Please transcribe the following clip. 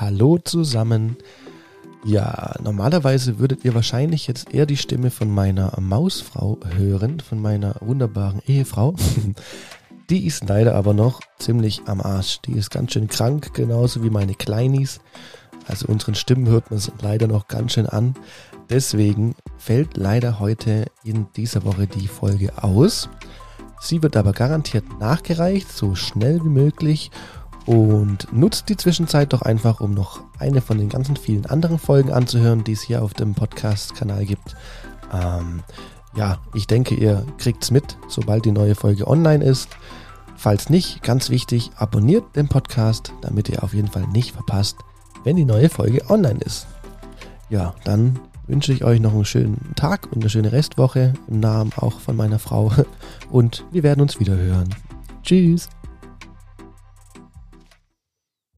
Hallo zusammen. Ja, normalerweise würdet ihr wahrscheinlich jetzt eher die Stimme von meiner Mausfrau hören, von meiner wunderbaren Ehefrau. Die ist leider aber noch ziemlich am Arsch. Die ist ganz schön krank, genauso wie meine Kleinis. Also unseren Stimmen hört man es leider noch ganz schön an. Deswegen fällt leider heute in dieser Woche die Folge aus. Sie wird aber garantiert nachgereicht, so schnell wie möglich und nutzt die Zwischenzeit doch einfach, um noch eine von den ganzen vielen anderen Folgen anzuhören, die es hier auf dem Podcast-Kanal gibt. Ähm, ja, ich denke, ihr kriegt's mit, sobald die neue Folge online ist. Falls nicht, ganz wichtig, abonniert den Podcast, damit ihr auf jeden Fall nicht verpasst, wenn die neue Folge online ist. Ja, dann wünsche ich euch noch einen schönen Tag und eine schöne Restwoche im Namen auch von meiner Frau und wir werden uns wieder hören. Tschüss.